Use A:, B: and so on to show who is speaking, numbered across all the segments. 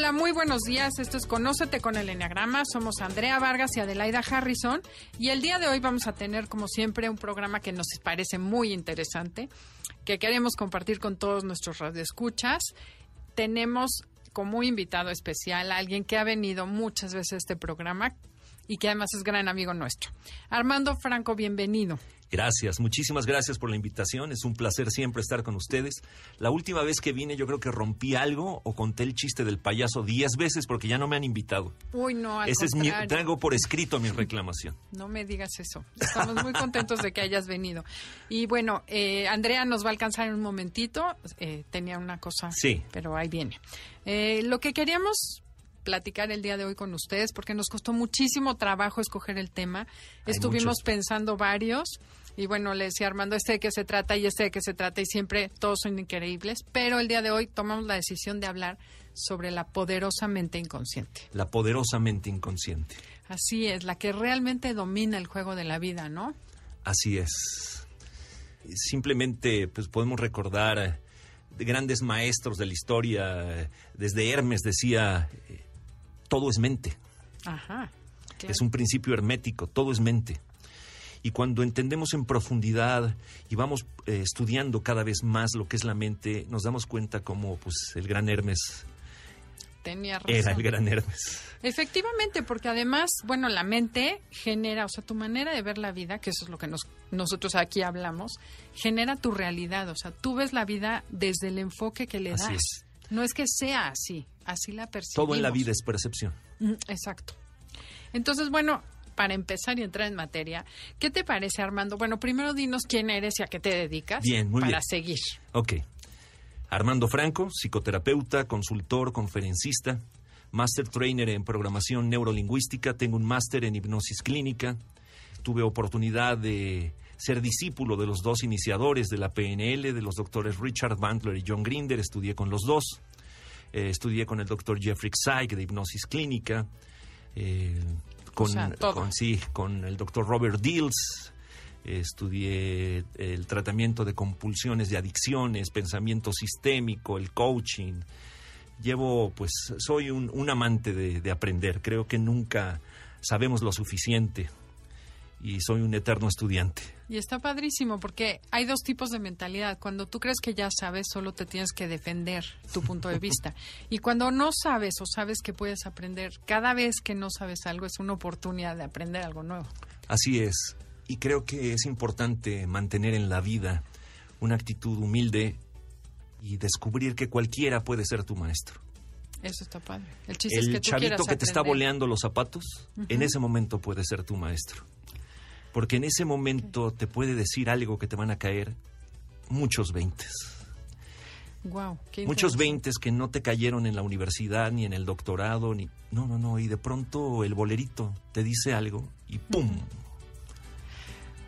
A: Hola, muy buenos días. Esto es Conócete con el Enneagrama. Somos Andrea Vargas y Adelaida Harrison. Y el día de hoy vamos a tener, como siempre, un programa que nos parece muy interesante, que queremos compartir con todos nuestros radioescuchas. Tenemos como invitado especial a alguien que ha venido muchas veces a este programa y que además es gran amigo nuestro. Armando Franco, bienvenido.
B: Gracias, muchísimas gracias por la invitación. Es un placer siempre estar con ustedes. La última vez que vine yo creo que rompí algo o conté el chiste del payaso diez veces porque ya no me han invitado.
A: Uy, no, al
B: Ese es mi, traigo por escrito mi reclamación.
A: No me digas eso. Estamos muy contentos de que hayas venido. Y bueno, eh, Andrea nos va a alcanzar en un momentito. Eh, tenía una cosa,
B: Sí.
A: pero ahí viene. Eh, lo que queríamos platicar el día de hoy con ustedes, porque nos costó muchísimo trabajo escoger el tema.
B: Hay
A: Estuvimos
B: muchos.
A: pensando varios. Y bueno, le decía Armando, este de qué se trata y este de qué se trata, y siempre todos son increíbles. Pero el día de hoy tomamos la decisión de hablar sobre la poderosa mente inconsciente.
B: La poderosamente inconsciente.
A: Así es, la que realmente domina el juego de la vida, ¿no?
B: Así es. Simplemente pues podemos recordar eh, de grandes maestros de la historia. eh, Desde Hermes decía, eh, todo es mente.
A: Ajá. claro.
B: Es un principio hermético, todo es mente. Y cuando entendemos en profundidad y vamos eh, estudiando cada vez más lo que es la mente, nos damos cuenta cómo pues, el gran Hermes
A: Tenía razón.
B: era el gran Hermes.
A: Efectivamente, porque además, bueno, la mente genera, o sea, tu manera de ver la vida, que eso es lo que nos, nosotros aquí hablamos, genera tu realidad. O sea, tú ves la vida desde el enfoque que le
B: Así
A: das.
B: es.
A: No es que sea así, así la percibimos.
B: Todo en la vida es percepción.
A: Mm, Exacto. Entonces, bueno, para empezar y entrar en materia, ¿qué te parece, Armando? Bueno, primero dinos quién eres y a qué te dedicas.
B: Bien, muy
A: para
B: bien.
A: seguir.
B: Ok. Armando Franco, psicoterapeuta, consultor, conferencista, master trainer en programación neurolingüística, tengo un máster en hipnosis clínica, tuve oportunidad de ser discípulo de los dos iniciadores de la PNL, de los doctores Richard Bandler y John Grinder, estudié con los dos, Eh, estudié con el doctor Jeffrey Zeig de hipnosis clínica, eh, con,
A: sea, todo.
B: con- sí, con el doctor Robert Dills, estudié el tratamiento de compulsiones de adicciones, pensamiento sistémico, el coaching. Llevo, pues, soy un, un amante de, de aprender. Creo que nunca sabemos lo suficiente y soy un eterno estudiante.
A: Y está padrísimo porque hay dos tipos de mentalidad. Cuando tú crees que ya sabes, solo te tienes que defender tu punto de vista. Y cuando no sabes o sabes que puedes aprender, cada vez que no sabes algo es una oportunidad de aprender algo nuevo.
B: Así es. Y creo que es importante mantener en la vida una actitud humilde y descubrir que cualquiera puede ser tu maestro.
A: Eso está padre. El chiste es que
B: El
A: tú
B: chavito que te está boleando los zapatos, en ese momento puede ser tu maestro. Porque en ese momento te puede decir algo que te van a caer muchos veintes. Muchos veintes que no te cayeron en la universidad, ni en el doctorado, ni... No, no, no. Y de pronto el bolerito te dice algo y ¡pum!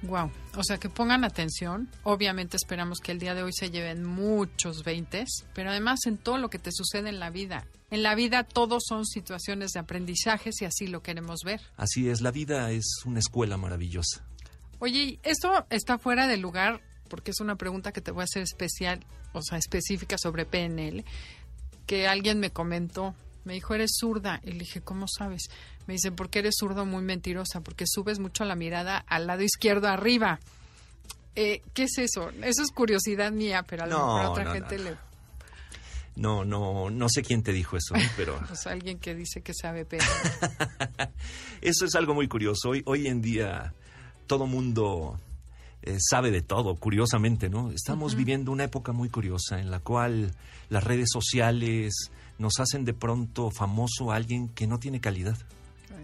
A: Wow. O sea, que pongan atención. Obviamente esperamos que el día de hoy se lleven muchos veintes, pero además en todo lo que te sucede en la vida. En la vida todos son situaciones de aprendizaje si así lo queremos ver.
B: Así es, la vida es una escuela maravillosa.
A: Oye, y esto está fuera de lugar porque es una pregunta que te voy a hacer especial, o sea, específica sobre PNL, que alguien me comentó, me dijo, eres zurda. Y le dije, ¿cómo sabes? Me dice, porque eres zurdo muy mentirosa, porque subes mucho la mirada al lado izquierdo arriba. Eh, ¿Qué es eso? Eso es curiosidad mía, pero a lo
B: No,
A: mejor a otra
B: no,
A: gente
B: no, no.
A: le...
B: No, no, no sé quién te dijo eso, pero
A: Pues alguien que dice que sabe PNL.
B: eso es algo muy curioso. Hoy, hoy en día todo mundo eh, sabe de todo, curiosamente, ¿no? Estamos viviendo una época muy curiosa en la cual las redes sociales nos hacen de pronto famoso a alguien que no tiene calidad.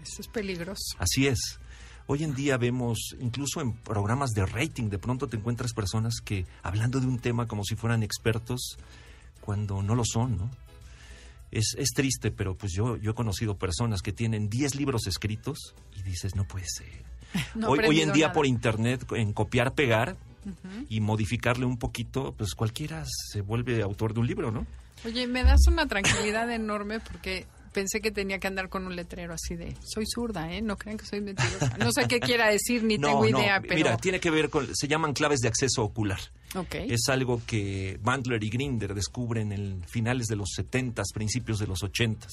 A: Eso es peligroso.
B: Así es. Hoy en día vemos, incluso en programas de rating, de pronto te encuentras personas que, hablando de un tema como si fueran expertos, cuando no lo son, ¿no? Es, es triste, pero pues yo, yo he conocido personas que tienen 10 libros escritos y dices, no puede ser.
A: No
B: hoy, hoy en día
A: nada.
B: por internet, en copiar, pegar y modificarle un poquito, pues cualquiera se vuelve autor de un libro, ¿no?
A: Oye, me das una tranquilidad enorme porque pensé que tenía que andar con un letrero así de soy zurda, ¿eh? No crean que soy mentirosa. No sé qué quiera decir ni
B: no,
A: tengo
B: no,
A: idea, pero
B: Mira, tiene que ver con, se llaman claves de acceso ocular.
A: Ok.
B: Es algo que Bandler y Grinder descubren en finales de los 70, principios de los 80,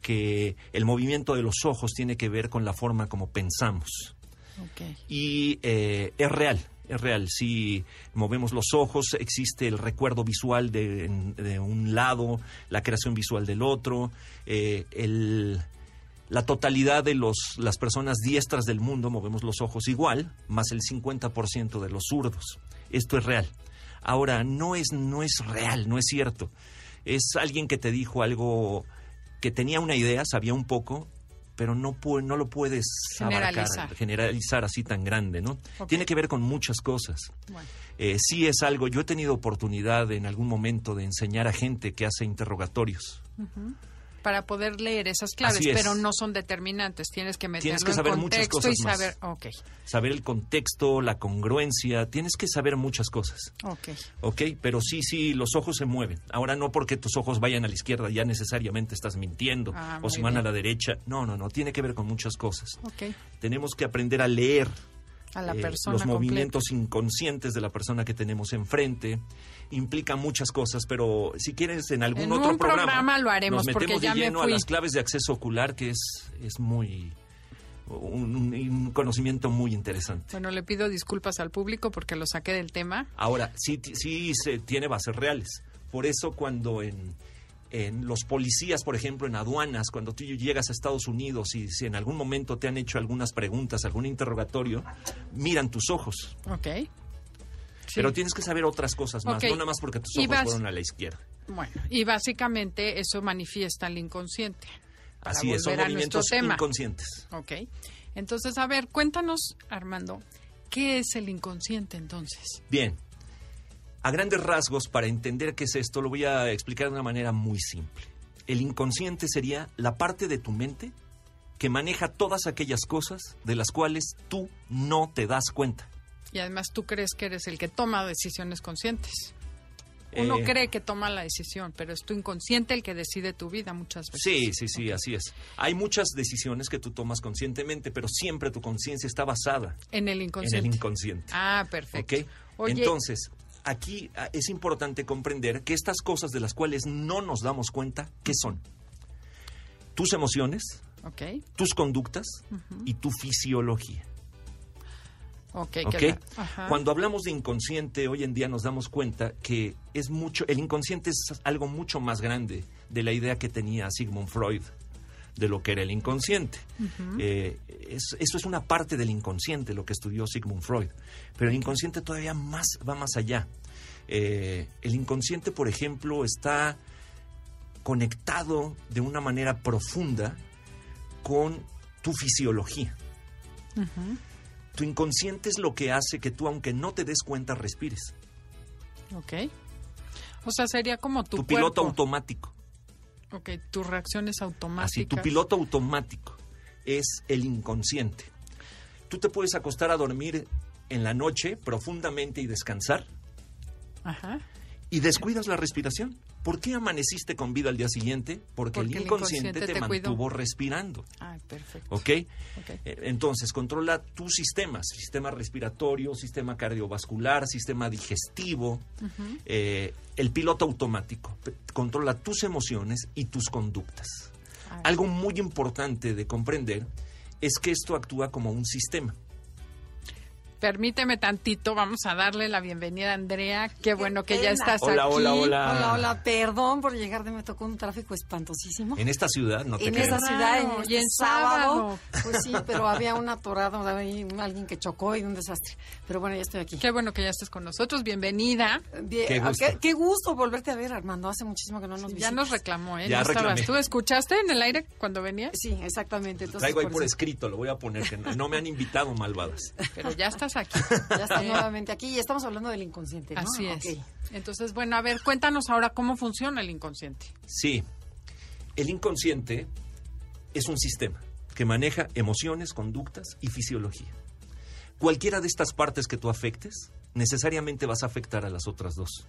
B: que el movimiento de los ojos tiene que ver con la forma como pensamos.
A: ok.
B: Y eh, es real, es real. Si movemos los ojos, existe el recuerdo visual de, de un lado, la creación visual del otro, eh, el- la totalidad de los, las personas diestras del mundo movemos los ojos igual, más el 50% de los zurdos. Esto es real. Ahora, no es, no es real, no es cierto. Es alguien que te dijo algo que tenía una idea, sabía un poco, pero no, no lo puedes
A: Generalizar.
B: abarcar, generalizar así tan grande, ¿no? Tiene que ver con muchas cosas.
A: Bueno.
B: Eh, sí es algo, yo he tenido oportunidad en algún momento de enseñar a gente que hace interrogatorios.
A: Para poder leer esas claves,
B: es.
A: pero no son determinantes. Tienes que meterlo
B: Tienes que
A: en
B: saber muchas
A: contexto
B: cosas
A: y
B: más.
A: saber. Ok,
B: Saber el contexto, la congruencia, tienes que saber muchas cosas.
A: ok.
B: ¿Ok? Pero sí, sí, los ojos se mueven. Ahora no porque tus ojos vayan a la izquierda ya necesariamente estás mintiendo.
A: Ah,
B: o si van a
A: bien.
B: la derecha. No, no, no. Tiene que ver con muchas cosas.
A: Ok.
B: Tenemos que aprender a leer
A: A la
B: eh,
A: persona
B: los
A: completa.
B: movimientos inconscientes de la persona que tenemos enfrente. Implica muchas cosas, pero si quieres en algún
A: En
B: otro
A: un programa lo haremos,
B: nos
A: porque
B: metemos
A: ya
B: de
A: me
B: lleno
A: fui.
B: a las claves de acceso ocular, que es, es muy un, un- conocimiento muy interesante.
A: Bueno, le pido disculpas al público porque lo saqué del tema.
B: Ahora, sí, sí se tiene bases reales. Por eso cuando en, en los policías, por ejemplo, en aduanas, cuando tú llegas a Estados Unidos y si en algún momento te han hecho algunas preguntas, algún interrogatorio, miran tus ojos.
A: Ok. Sí.
B: Pero tienes que saber otras cosas más, no nada más porque tus ojos
A: vas-
B: fueron a la izquierda.
A: Bueno, y básicamente eso manifiesta el inconsciente.
B: Así es, son movimientos
A: tema.
B: inconscientes.
A: Ok. Entonces, a ver, cuéntanos, Armando, ¿qué es el inconsciente entonces?
B: Bien, a grandes rasgos, para entender qué es esto, lo voy a explicar de una manera muy simple. El inconsciente sería la parte de tu mente que maneja todas aquellas cosas de las cuales tú no te das cuenta.
A: Y además tú crees que eres el que toma decisiones conscientes. Uno
B: Eh,
A: cree que toma la decisión, pero es tu inconsciente el que decide tu vida muchas veces.
B: Sí, sí, sí, así es. Hay muchas decisiones que tú tomas conscientemente, pero siempre tu conciencia está basada
A: En el
B: en
A: inconsciente.
B: el inconsciente.
A: Ah, perfecto.
B: ¿Ok?
A: Oye,
B: Entonces, aquí ah, es importante comprender que estas cosas de las cuales no nos damos cuenta, ¿qué son? Tus emociones, tus conductas y tu fisiología.
A: ok.
B: ¿ok?
A: que la- ajá.
B: Cuando hablamos de inconsciente, hoy en día nos damos cuenta que es mucho, el inconsciente es algo mucho más grande de la idea que tenía Sigmund Freud de lo que era el inconsciente. Eh, es- eso es una parte del inconsciente, lo que estudió Sigmund Freud. Pero el inconsciente todavía más, va más allá. Eh, el inconsciente, por ejemplo, está conectado de una manera profunda con tu fisiología. Tu inconsciente es lo que hace que tú, aunque no te des cuenta, respires.
A: Ok. O sea, sería como tu,
B: Tu, piloto automático.
A: Ok, tus reacciones automáticas.
B: Así, tu piloto automático es el inconsciente. Tú te puedes acostar a dormir en la noche profundamente y descansar
A: Ajá.
B: y descuidas la respiración. ¿Por qué amaneciste con vida al día siguiente? Porque,
A: Porque
B: el
A: el
B: inconsciente, te, mantuvo respirando.
A: Ah, perfecto.
B: ¿Ok? Eh, Entonces, controla tus sistemas, sistema respiratorio, sistema cardiovascular, sistema digestivo, eh, el piloto automático. Controla tus emociones y tus conductas. Algo muy importante de comprender es que esto actúa como un sistema.
A: Permíteme tantito, vamos a darle la bienvenida a Andrea. Qué bueno que ya estás
B: Hola,
A: aquí.
B: hola, hola.
C: Hola, hola, perdón por llegar, de me tocó un tráfico espantosísimo.
B: En esta ciudad, no te
C: En esa ciudad, en
A: Claro,
C: este
A: y en
C: sábado,
A: sábado.
C: pues sí, pero había un atorado, alguien que chocó y un desastre. Pero bueno, ya estoy aquí.
A: Qué bueno que ya estés con nosotros. Bienvenida.
C: Bien,
B: Qué
C: ah,
B: gusto.
C: qué- qué gusto volverte a ver, Armando. Hace muchísimo que no nos
A: Ya
C: visitas.
A: nos reclamó, ¿eh?
B: Ya
A: no estabas. ¿Tú escuchaste en el aire cuando venías?
C: Sí, exactamente. Entonces,
B: Traigo ahí
C: por
B: escrito, lo voy a poner, que no, no me han invitado malvadas.
A: Pero ya estás estás aquí.
C: Ya estás nuevamente aquí y estamos hablando del inconsciente, ¿no?
A: Así es. Entonces, bueno, a ver, cuéntanos ahora cómo funciona el inconsciente.
B: Sí, el inconsciente es un sistema que maneja emociones, conductas y fisiología. Cualquiera de estas partes que tú afectes, necesariamente vas a afectar a las otras dos.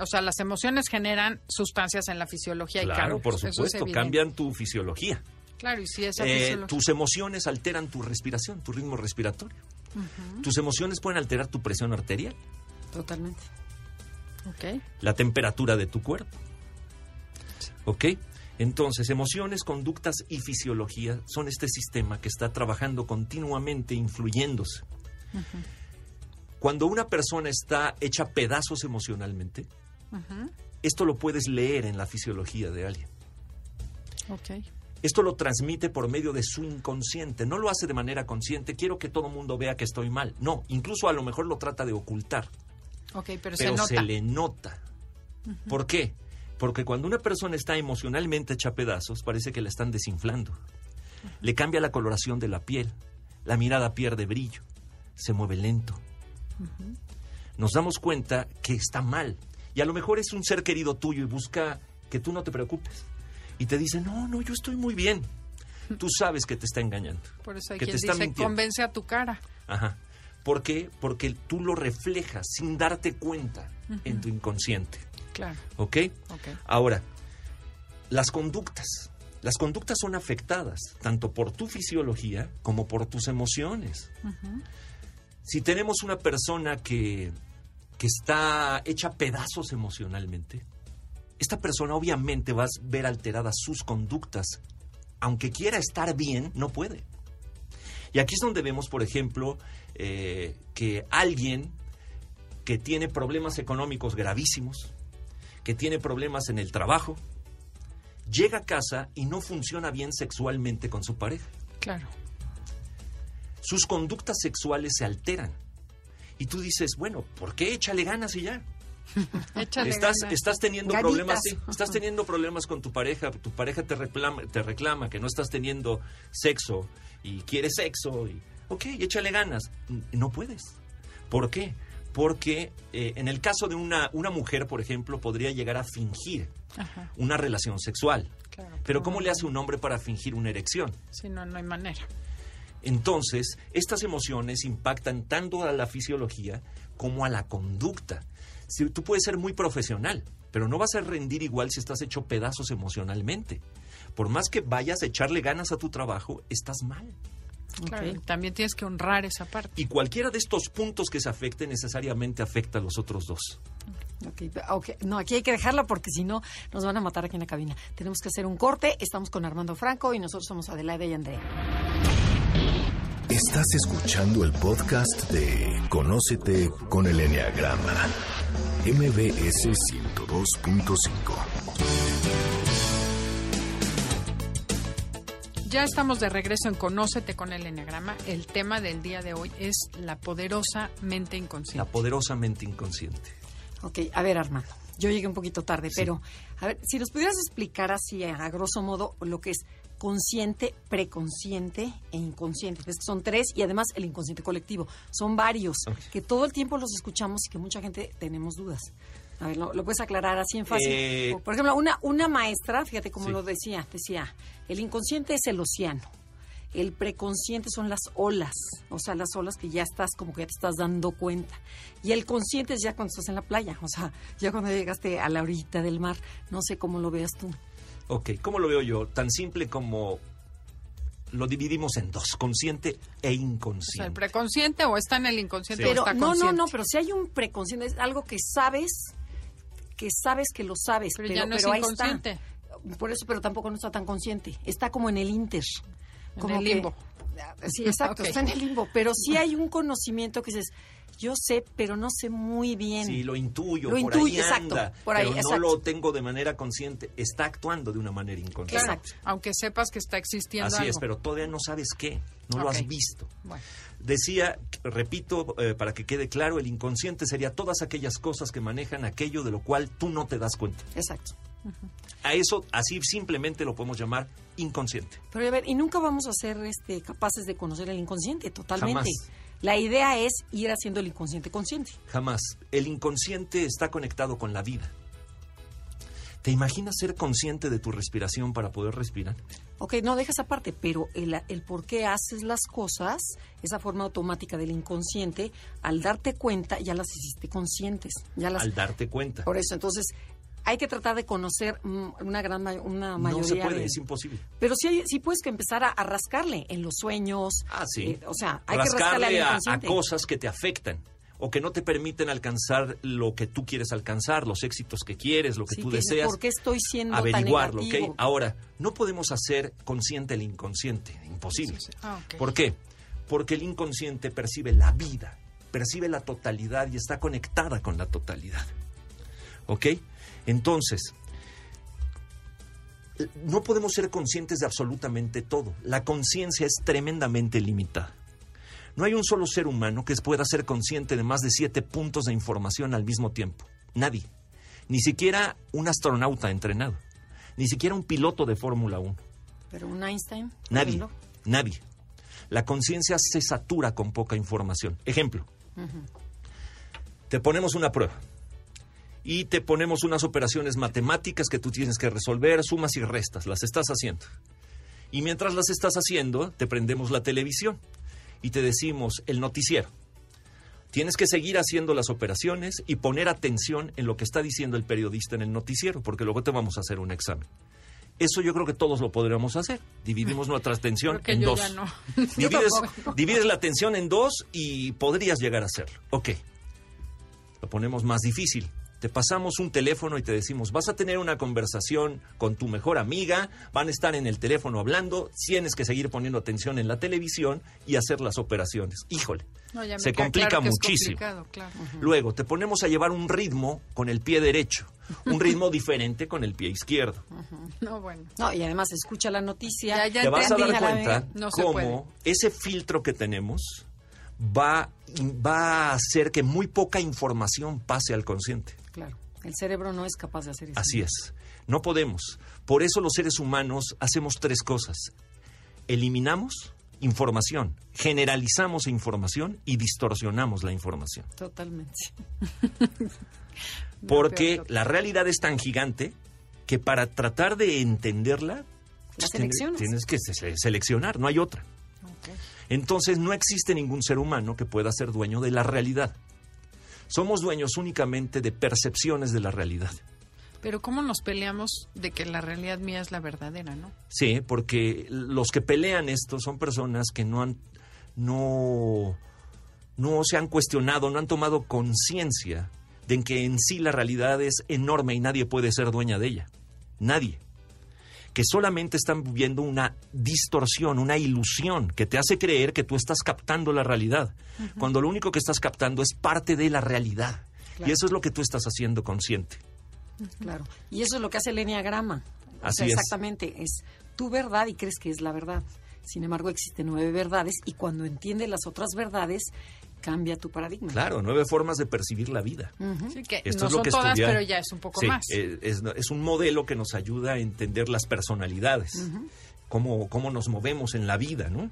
A: O sea, las emociones generan sustancias en la fisiología y
B: Claro, por
A: es
B: supuesto, cambian tu fisiología.
A: Claro, y si esa
B: Eh,
A: fisiología...
B: tus emociones alteran tu respiración, tu ritmo respiratorio. Tus emociones pueden alterar tu presión arterial,
C: Totalmente.
A: Ok.
B: la temperatura de tu cuerpo. ¿Ok? Entonces, emociones, conductas y fisiología son este sistema que está trabajando continuamente, influyéndose. Cuando una persona está hecha pedazos emocionalmente, esto lo puedes leer en la fisiología de alguien.
A: Ok.
B: Esto lo transmite por medio de su inconsciente. No lo hace de manera consciente. Quiero que todo el mundo vea que estoy mal. No, incluso a lo mejor lo trata de ocultar.
A: Ok, pero,
B: pero
A: se nota.
B: se le nota. ¿Por qué? Porque cuando una persona está emocionalmente hecha pedazos, parece que la están desinflando. Le cambia la coloración de la piel, la mirada pierde brillo, se mueve lento. Nos damos cuenta que está mal. Y a lo mejor es un ser querido tuyo y busca que tú no te preocupes. Y te dice, no, no, yo estoy muy bien. Tú sabes que te está engañando.
A: Por eso hay
B: que
A: quien
B: te está mintiendo.
A: convence a tu cara.
B: Ajá. ¿Por qué? Porque tú lo reflejas sin darte cuenta en tu inconsciente.
A: Claro.
B: ¿Ok?
A: Ok.
B: Ahora, las conductas. Las conductas son afectadas tanto por tu fisiología como por tus emociones. Si tenemos una persona que, que está hecha pedazos emocionalmente, esta persona obviamente va a ver alteradas sus conductas. Aunque quiera estar bien, no puede. Y aquí es donde vemos, por ejemplo, eh, que alguien que tiene problemas económicos gravísimos, que tiene problemas en el trabajo, llega a casa y no funciona bien sexualmente con su pareja.
A: Claro.
B: Sus conductas sexuales se alteran. Y tú dices, bueno, ¿por qué échale ganas y ya?
A: Échale
B: Estás,
A: ganas.
B: estás teniendo problemas, sí, estás teniendo problemas con tu pareja, tu pareja te reclama, te reclama que no estás teniendo sexo y quieres sexo y ok, échale ganas. No puedes. ¿Por qué? Porque eh, en el caso de una, una mujer, por ejemplo, podría llegar a fingir
A: Ajá,
B: una relación sexual.
A: claro.
B: Pero ¿cómo le hace un hombre para fingir una erección?
A: Si no, no hay manera.
B: Entonces, estas emociones impactan tanto a la fisiología como a la conducta. Si, tú puedes ser muy profesional, pero no vas a rendir igual si estás hecho pedazos emocionalmente. Por más que vayas a echarle ganas a tu trabajo, estás mal.
A: Claro, también tienes que honrar esa parte.
B: Y cualquiera de estos puntos que se afecten necesariamente afecta a los otros dos.
C: Ok, ok. No, aquí hay que dejarla porque si no nos van a matar aquí en la cabina. Tenemos que hacer un corte. Estamos con Armando Franco y nosotros somos Adelaida y Andrea.
D: Estás escuchando el podcast de Conócete con el Enneagrama. MBS 102.5.
A: Ya estamos de regreso en Conócete con el Enneagrama. El tema del día de hoy es la poderosa mente
B: La
A: inconsciente.
B: poderosamente inconsciente.
C: Ok, a ver, Armando. Yo llegué un poquito tarde, pero a ver, si nos pudieras explicar así a grosso modo lo que es consciente, preconsciente e inconsciente. Que son tres y además el inconsciente colectivo. Son varios que todo el tiempo los escuchamos y que mucha gente tenemos dudas. A ver, ¿lo, lo puedes aclarar así en fácil?
B: Eh,
C: Por ejemplo, una, una maestra, fíjate cómo
B: Sí.
C: lo decía, decía, el inconsciente es el océano. El preconsciente son las olas, o sea, las olas que ya estás, como que ya te estás dando cuenta. Y el consciente es ya cuando estás en la playa, o sea, ya cuando llegaste a la orillita del mar. No sé cómo lo veas tú.
B: Ok, ¿cómo lo veo yo? Tan simple como lo dividimos en dos, consciente e
A: O sea, el
B: inconsciente.
A: preconsciente o está en el inconsciente
B: Sí.
A: o
C: Pero
A: está
C: no, no, no, pero si hay un preconsciente, es algo que sabes, que sabes que lo sabes,
A: Pero
C: pero,
A: ya no es
C: ahí
A: inconsciente.
C: está. Por eso, pero tampoco no está tan consciente. Está como en el inter.
A: En
C: Como
A: el
C: que-
A: limbo.
C: Sí, exacto, está en el limbo. Pero sí hay un conocimiento que dices, yo sé, pero no sé muy bien.
B: Sí, lo intuyo,
C: Lo
B: por
C: intuyo,
B: ahí
C: exacto,
B: anda,
C: por ahí,
B: pero no lo tengo de manera consciente. Está actuando de una manera inconsciente.
A: Claro,
C: Exacto.
A: aunque sepas que está existiendo
B: Así es, pero todavía no sabes qué, no lo has visto.
A: Bueno,
B: Decía, repito, eh, para que quede claro, el inconsciente sería todas aquellas cosas que manejan aquello de lo cual tú no te das cuenta.
C: Exacto.
B: A eso, así simplemente lo podemos llamar inconsciente.
C: Pero a ver, y nunca vamos a ser este, capaces de conocer el inconsciente totalmente.
B: Jamás.
C: La idea es ir haciendo el inconsciente consciente.
B: Jamás. El inconsciente está conectado con la vida. ¿Te imaginas ser consciente de tu respiración para poder respirar?
C: Ok, no dejas aparte, pero el, el por qué haces las cosas, esa forma automática del inconsciente, al darte cuenta ya las hiciste conscientes. Ya las,
B: Al darte cuenta.
C: Por eso, entonces, hay que tratar de conocer una gran ma- una mayoría
B: No se puede,
C: de-
B: es imposible.
C: Pero sí, hay- sí puedes que empezar a, a rascarle en los sueños.
B: Ah, sí.
C: eh, o sea, hay que rascarle al
B: Rascarle a, cosas que te afectan o que no te permiten alcanzar lo que tú quieres alcanzar, los éxitos que quieres, lo que
C: Sí,
B: tú
C: que
B: deseas.
C: ¿Por qué estoy siendo
B: averiguarlo,
C: tan
B: ¿ok? Ahora, no podemos hacer consciente el inconsciente, imposible.
A: Ah.
B: ¿Por qué? Porque el inconsciente percibe la vida, percibe la totalidad y está conectada con la totalidad. ¿Ok? Entonces, no podemos ser conscientes de absolutamente todo. La conciencia es tremendamente limitada. No hay un solo ser humano que pueda ser consciente de más de siete puntos de información al mismo tiempo. Nadie. Ni siquiera un astronauta entrenado. Ni siquiera un piloto de Fórmula 1.
C: Pero un Einstein.
B: Nadie, nadie. La conciencia se satura con poca información. Ejemplo, te ponemos una prueba y te ponemos unas operaciones matemáticas que tú tienes que resolver, sumas y restas, las estás haciendo. Y mientras las estás haciendo, te prendemos la televisión y te decimos el noticiero. Tienes que seguir haciendo las operaciones y poner atención en lo que está diciendo el periodista en el noticiero, porque luego te vamos a hacer un examen. Eso yo creo que todos lo podríamos hacer. Dividimos nuestra atención en
A: yo
B: dos.
A: ya no.
B: Divides, divides la atención en dos y podrías llegar a hacerlo. Ok. Lo ponemos más difícil. Te pasamos un teléfono y te decimos, vas a tener una conversación con tu mejor amiga, van a estar en el teléfono hablando, tienes que seguir poniendo atención en la televisión y hacer las operaciones. Híjole,
A: No,
B: se complica
A: claro
B: muchísimo. Luego, te ponemos a llevar un ritmo con el pie derecho, un ritmo diferente con el pie izquierdo.
A: No, bueno.
C: No, y además escucha la noticia.
A: Ya, ya
B: te vas a dar cuenta
A: No
B: cómo ese filtro que tenemos va, va a hacer que muy poca información pase al consciente.
C: El cerebro no es capaz de hacer eso.
B: Así es. No podemos. Por eso los seres humanos hacemos tres cosas. Eliminamos información, generalizamos información y distorsionamos la información.
C: Totalmente.
B: Porque la realidad es tan gigante que para tratar de entenderla,
C: La
B: pues, tienes- tienes que se- seleccionar, no hay otra. Entonces no existe ningún ser humano que pueda ser dueño de la realidad. Somos dueños únicamente de percepciones de la realidad.
A: Pero ¿cómo nos peleamos de que la realidad mía es la verdadera, no?
B: Sí, porque los que pelean esto son personas que no han no no se han cuestionado, no han tomado conciencia de que en sí la realidad es enorme y nadie puede ser dueña de ella. Nadie. Que solamente están viviendo una distorsión, una ilusión que te hace creer que tú estás captando la realidad, cuando lo único que estás captando es parte de la realidad.
C: Claro.
B: Y eso es lo que tú estás haciendo consciente.
C: Claro. Y eso es lo que hace el enneagrama. O
B: Así
C: sea,
B: es.
C: Exactamente. Es tu verdad y crees que es la verdad. Sin embargo, existen nueve verdades y cuando entiendes las otras verdades, cambia tu paradigma.
B: Claro, nueve formas de percibir la vida.
A: Sí, que
B: Esto
A: no
B: es lo
A: son
B: que
A: todas,
B: estudia-
A: pero ya es un poco
B: Sí,
A: más.
B: eh, Es, es un modelo que nos ayuda a entender las personalidades, cómo, cómo nos movemos en la vida, ¿no?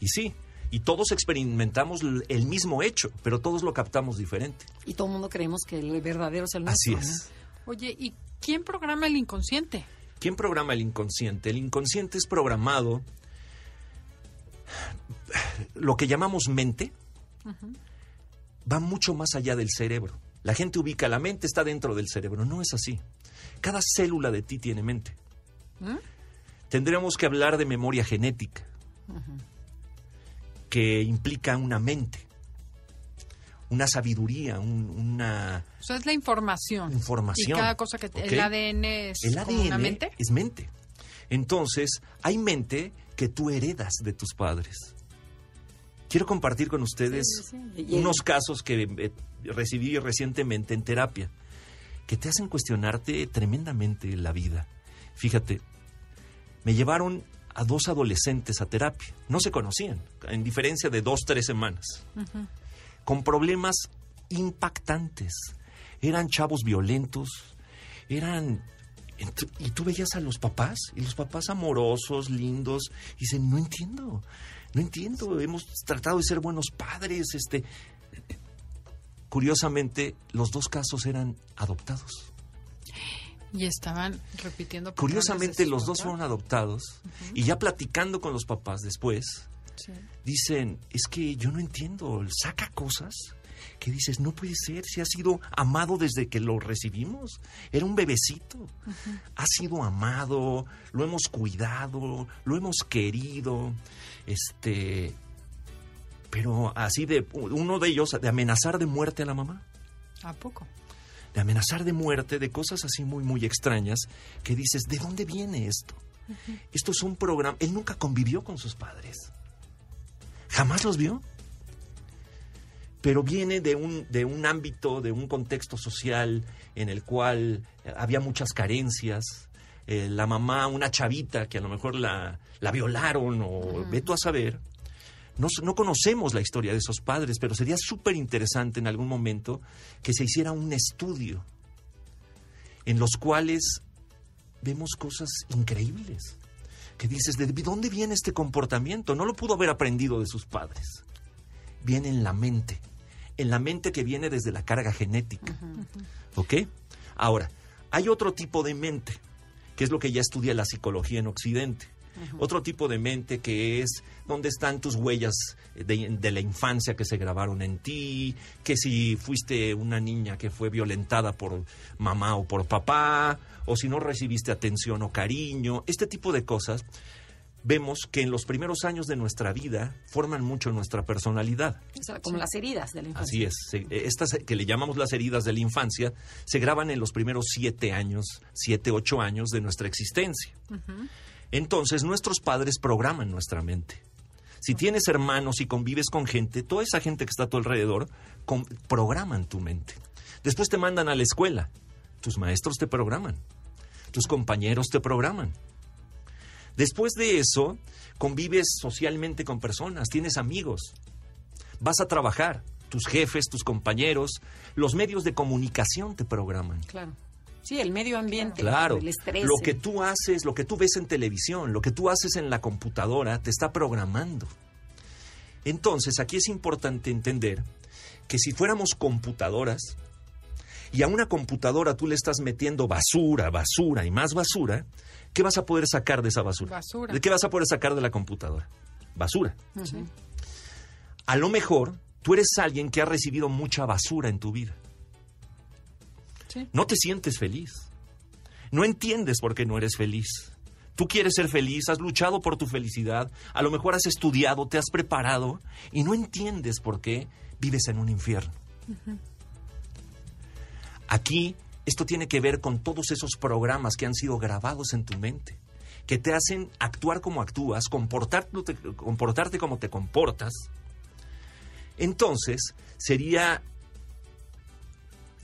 B: Y sí, y todos experimentamos el mismo hecho, pero todos lo captamos diferente.
C: Y todo el mundo creemos que el verdadero es el nuestro.
B: Así
C: ¿no?
B: es.
A: Oye, ¿y quién programa el inconsciente?
B: ¿Quién programa el inconsciente? El inconsciente es programado, lo que llamamos mente, va mucho más allá del cerebro. La gente ubica, la mente está dentro del cerebro. No es así. Cada célula de ti tiene mente.
A: ¿Mm?
B: Tendremos que hablar de memoria genética, que implica una mente, una sabiduría, un- una
A: O sea, es la información.
B: información.
A: Y cada cosa que... El ADN es
B: El
A: como
B: ADN
A: una mente.
B: es mente. Entonces, hay mente que tú heredas de tus padres. Quiero compartir con ustedes
C: Sí, sí, sí. Y-
B: unos casos que eh, recibí recientemente en terapia, que te hacen cuestionarte tremendamente la vida. Fíjate, me llevaron a dos adolescentes a terapia. No se conocían, en diferencia de dos, tres semanas. Con problemas impactantes. Eran chavos violentos, eran y tú veías a los papás, y los papás amorosos, lindos, y dicen, no entiendo, no entiendo, hemos tratado de ser buenos padres, este... Curiosamente, los dos casos eran adoptados.
A: Y estaban repitiendo.
B: Curiosamente, los dos fueron adoptados, y ya platicando con los papás después,
A: Sí.
B: dicen, es que yo no entiendo, saca cosas que dices, no puede ser, si ha sido amado desde que lo recibimos, era un bebecito, ha sido amado, lo hemos cuidado, lo hemos querido, este, pero así de, uno de ellos, de amenazar de muerte a la mamá,
A: ¿A poco?
B: de amenazar de muerte, de cosas así muy, muy extrañas, que dices, ¿de dónde viene esto? Esto es un programa, él nunca convivió con sus padres. ¿Jamás los vio? Pero viene de un, de un ámbito, de un contexto social en el cual había muchas carencias. Eh, la mamá, una chavita que a lo mejor la, la violaron o ve tú a saber. No, no conocemos la historia de esos padres, pero sería súper interesante en algún momento que se hiciera un estudio en los cuales vemos cosas increíbles. Que dices, ¿de dónde viene este comportamiento? No lo pudo haber aprendido de sus padres. Viene en la mente. En la mente que viene desde la carga genética. ¿Ok? Ahora, hay otro tipo de mente, que es lo que ya estudia la psicología en Occidente. Otro tipo de mente que es dónde están tus huellas de, de la infancia que se grabaron en ti, que si fuiste una niña que fue violentada por mamá o por papá, o si no recibiste atención o cariño, este tipo de cosas, vemos que en los primeros años de nuestra vida forman mucho nuestra personalidad.
C: O sea, como las heridas de la infancia.
B: Así es. se- Estas que le llamamos las heridas de la infancia se graban en los primeros siete años, siete, ocho años de nuestra existencia. Entonces, nuestros padres programan nuestra mente. Si tienes hermanos y convives con gente, toda esa gente que está a tu alrededor programan tu mente. Después te mandan a la escuela. Tus maestros te programan. Tus compañeros te programan. Después de eso, convives socialmente con personas, tienes amigos, vas a trabajar, tus jefes, tus compañeros, los medios de comunicación te programan.
C: Claro. Sí, el medio ambiente,
B: Claro,
C: el estrés.
B: lo que tú haces, lo que tú ves en televisión, lo que tú haces en la computadora, te está programando. Entonces, aquí es importante entender que si fuéramos computadoras y a una computadora tú le estás metiendo basura, basura y más basura, ¿qué vas a poder sacar de esa basura?
A: Basura.
B: ¿De qué vas a poder sacar de la computadora? Basura. A lo mejor tú eres alguien que ha recibido mucha basura en tu vida.
A: Sí.
B: No te sientes feliz. No entiendes por qué no eres feliz. Tú quieres ser feliz, has luchado por tu felicidad, a lo mejor has estudiado, te has preparado y no entiendes por qué vives en un infierno. Aquí esto tiene que ver con todos esos programas que han sido grabados en tu mente, que te hacen actuar como actúas, comportarte, comportarte como te comportas. Entonces, sería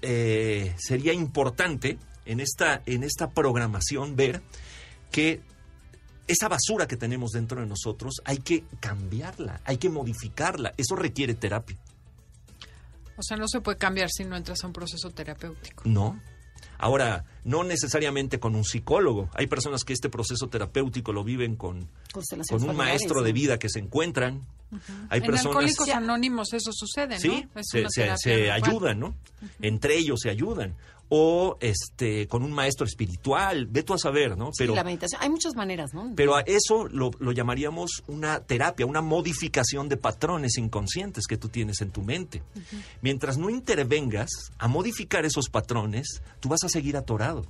B: eh, sería importante en esta, en esta programación ver que esa basura que tenemos dentro de nosotros hay que cambiarla, hay que modificarla. Eso requiere terapia.
A: O sea, no se puede cambiar si no entras a un proceso terapéutico.
B: No. Ahora, no necesariamente con un psicólogo. Hay personas que este proceso terapéutico lo viven con, con un maestro de
C: ¿no?
B: vida que se encuentran. Hay
A: en
B: personas
A: Alcohólicos Anónimos eso sucede, ¿no?
B: Sí,
A: Es
B: se, ayudan, ¿no? Entre ellos se ayudan. O este con un maestro espiritual, ve tú a saber, ¿no?
C: Sí,
B: Pero,
C: la meditación. Hay muchas maneras, ¿no?
B: pero a eso lo, lo llamaríamos una terapia, una modificación de patrones inconscientes que tú tienes en tu mente. Mientras no intervengas a modificar esos patrones, tú vas a seguir atorado.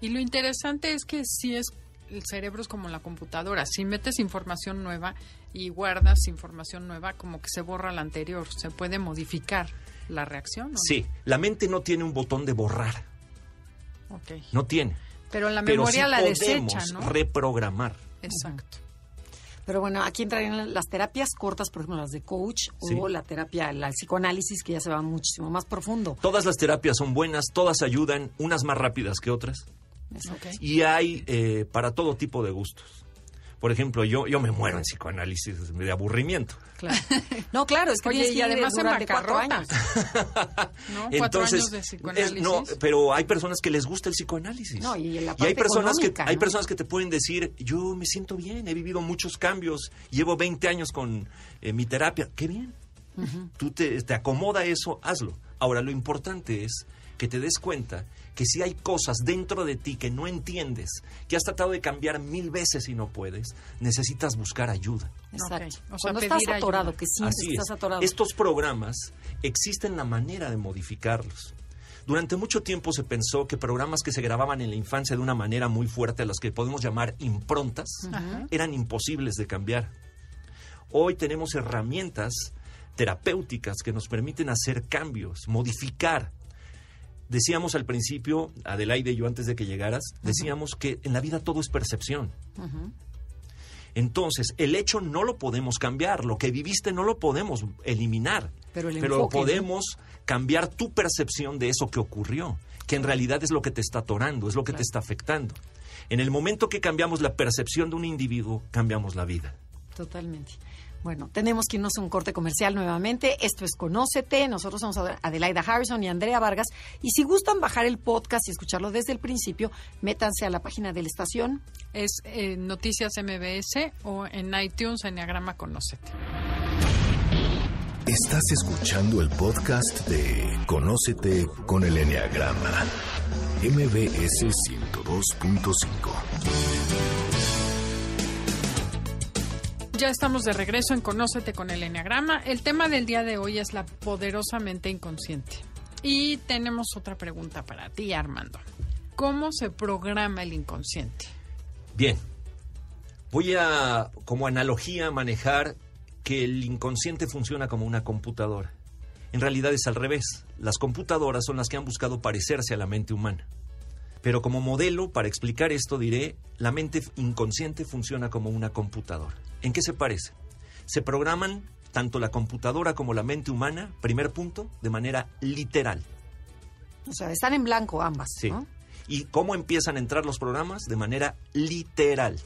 A: Y lo interesante es que si es el cerebro es como la computadora, si metes información nueva y guardas información nueva, como que se borra la anterior, se puede modificar la reacción. ¿no?
B: Sí, la mente no tiene un botón de borrar,
A: Ok.
B: no tiene.
A: Pero la
B: Pero
A: memoria
B: sí
A: la
B: podemos
A: desecha, ¿no?
B: reprogramar.
A: Exacto.
C: Pero bueno, aquí entrarían las terapias cortas, por ejemplo, las de coach
B: Sí.
C: o la terapia, la psicoanálisis, que ya se va muchísimo más profundo.
B: Todas las terapias son buenas, todas ayudan, unas más rápidas que otras.
A: Ok.
B: Y hay eh, para todo tipo de gustos. Por ejemplo, yo, yo me muero en psicoanálisis de aburrimiento.
C: Claro. No, claro, es que
A: Oye, y además en
C: cuatro años.
A: ¿no? Cuatro años de
B: es-
A: psicoanálisis.
B: no, pero hay personas que les gusta el psicoanálisis.
C: No, y la
B: hay
C: parte
B: personas que hay personas que te pueden decir, "Yo me siento bien, he vivido muchos cambios, llevo 20 años con eh, mi terapia." Qué bien. Tú te, te acomoda eso, hazlo. Ahora lo importante es que te des cuenta que si hay cosas dentro de ti que no entiendes, que has tratado de cambiar mil veces y no puedes, necesitas buscar ayuda.
C: Exacto.
A: Ok, o sea,
C: Cuando estás atorado,
A: ayuda.
C: que sientes
B: Así
C: que estás atorado.
B: Estos programas existen la manera de modificarlos. Durante mucho tiempo se pensó que programas que se grababan en la infancia de una manera muy fuerte, a las que podemos llamar improntas, eran imposibles de cambiar. Hoy tenemos herramientas terapéuticas que nos permiten hacer cambios, modificar. Decíamos al principio, Adelaide y yo antes de que llegaras, decíamos que en la vida todo es percepción. Entonces, el hecho no lo podemos cambiar, lo que viviste no lo podemos eliminar,
C: Pero el enfoque, ¿no?
B: podemos cambiar tu percepción de eso que ocurrió, que en realidad es lo que te está atorando, es lo que te está afectando. En el momento que cambiamos la percepción de un individuo, cambiamos la vida.
C: Totalmente. Bueno, tenemos que irnos a un corte comercial nuevamente. Esto es Conócete. Nosotros somos Adelaida Harrison y Andrea Vargas. Y si gustan bajar el podcast y escucharlo desde el principio, métanse a la página de la estación.
A: Es eh, Noticias MBS o en iTunes, Enneagrama Conócete.
D: Estás escuchando el podcast de Conócete con el Enneagrama. MBS 102.5.
A: Ya estamos de regreso en Conócete con el Enneagrama. El tema del día de hoy es la poderosamente inconsciente. Y tenemos otra pregunta para ti, Armando. ¿Cómo se programa el inconsciente?
B: Bien, voy a, como analogía, manejar que el inconsciente funciona como una computadora. En realidad es al revés. Las computadoras son las que han buscado parecerse a la mente humana. Pero como modelo, para explicar esto, diré, la mente inconsciente funciona como una computadora. ¿En qué se parece? Se programan tanto la computadora como la mente humana, primer punto, de manera literal.
C: O sea, están en blanco ambas,
B: Sí.
C: ¿no?
B: ¿Y cómo empiezan a entrar los programas? De manera literal.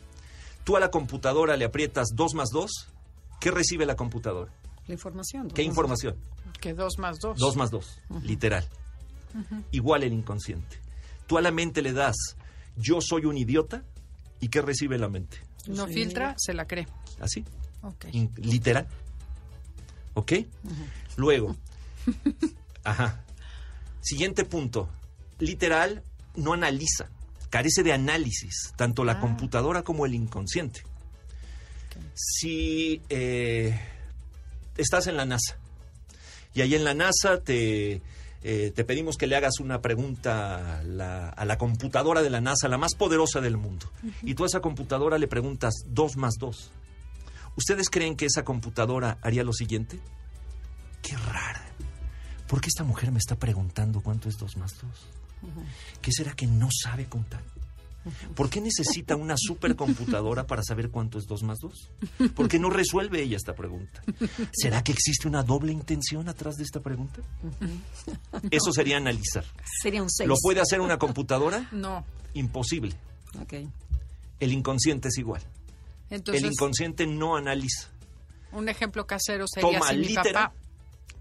B: Tú a la computadora le aprietas 2 más 2, ¿qué recibe la computadora?
C: La información.
B: ¿Qué información?
A: Que dos más dos.
B: 2 más 2, literal. Igual el inconsciente. Tú a la mente le das, yo soy un idiota, ¿y qué recibe la mente?
A: No
C: Sí.
A: filtra, se la cree.
B: Así,
A: Ok.
B: in- literal. ¿Ok? Luego, ajá. Siguiente punto. Literal no analiza, carece de análisis, tanto la
A: Ah.
B: computadora como el inconsciente. Si eh, estás en la NASA y ahí en la NASA te, eh, te pedimos que le hagas una pregunta a la, a la computadora de la NASA, la más poderosa del mundo, y tú a esa computadora le preguntas 2 más 2. ¿Ustedes creen que esa computadora haría lo siguiente? Qué rara. ¿Por qué esta mujer me está preguntando cuánto es 2 más 2? ¿Qué será que no sabe contar? ¿Por qué necesita una supercomputadora para saber cuánto es 2 más 2? ¿Por qué no resuelve ella esta pregunta? ¿Será que existe una doble intención atrás de esta pregunta? Eso sería analizar.
C: Sería un 6.
B: ¿Lo puede hacer una computadora?
A: No.
B: Imposible.
C: Ok.
B: El inconsciente es igual.
A: Entonces,
B: el inconsciente no analiza.
A: un ejemplo casero sería
B: Toma
A: si mi papá,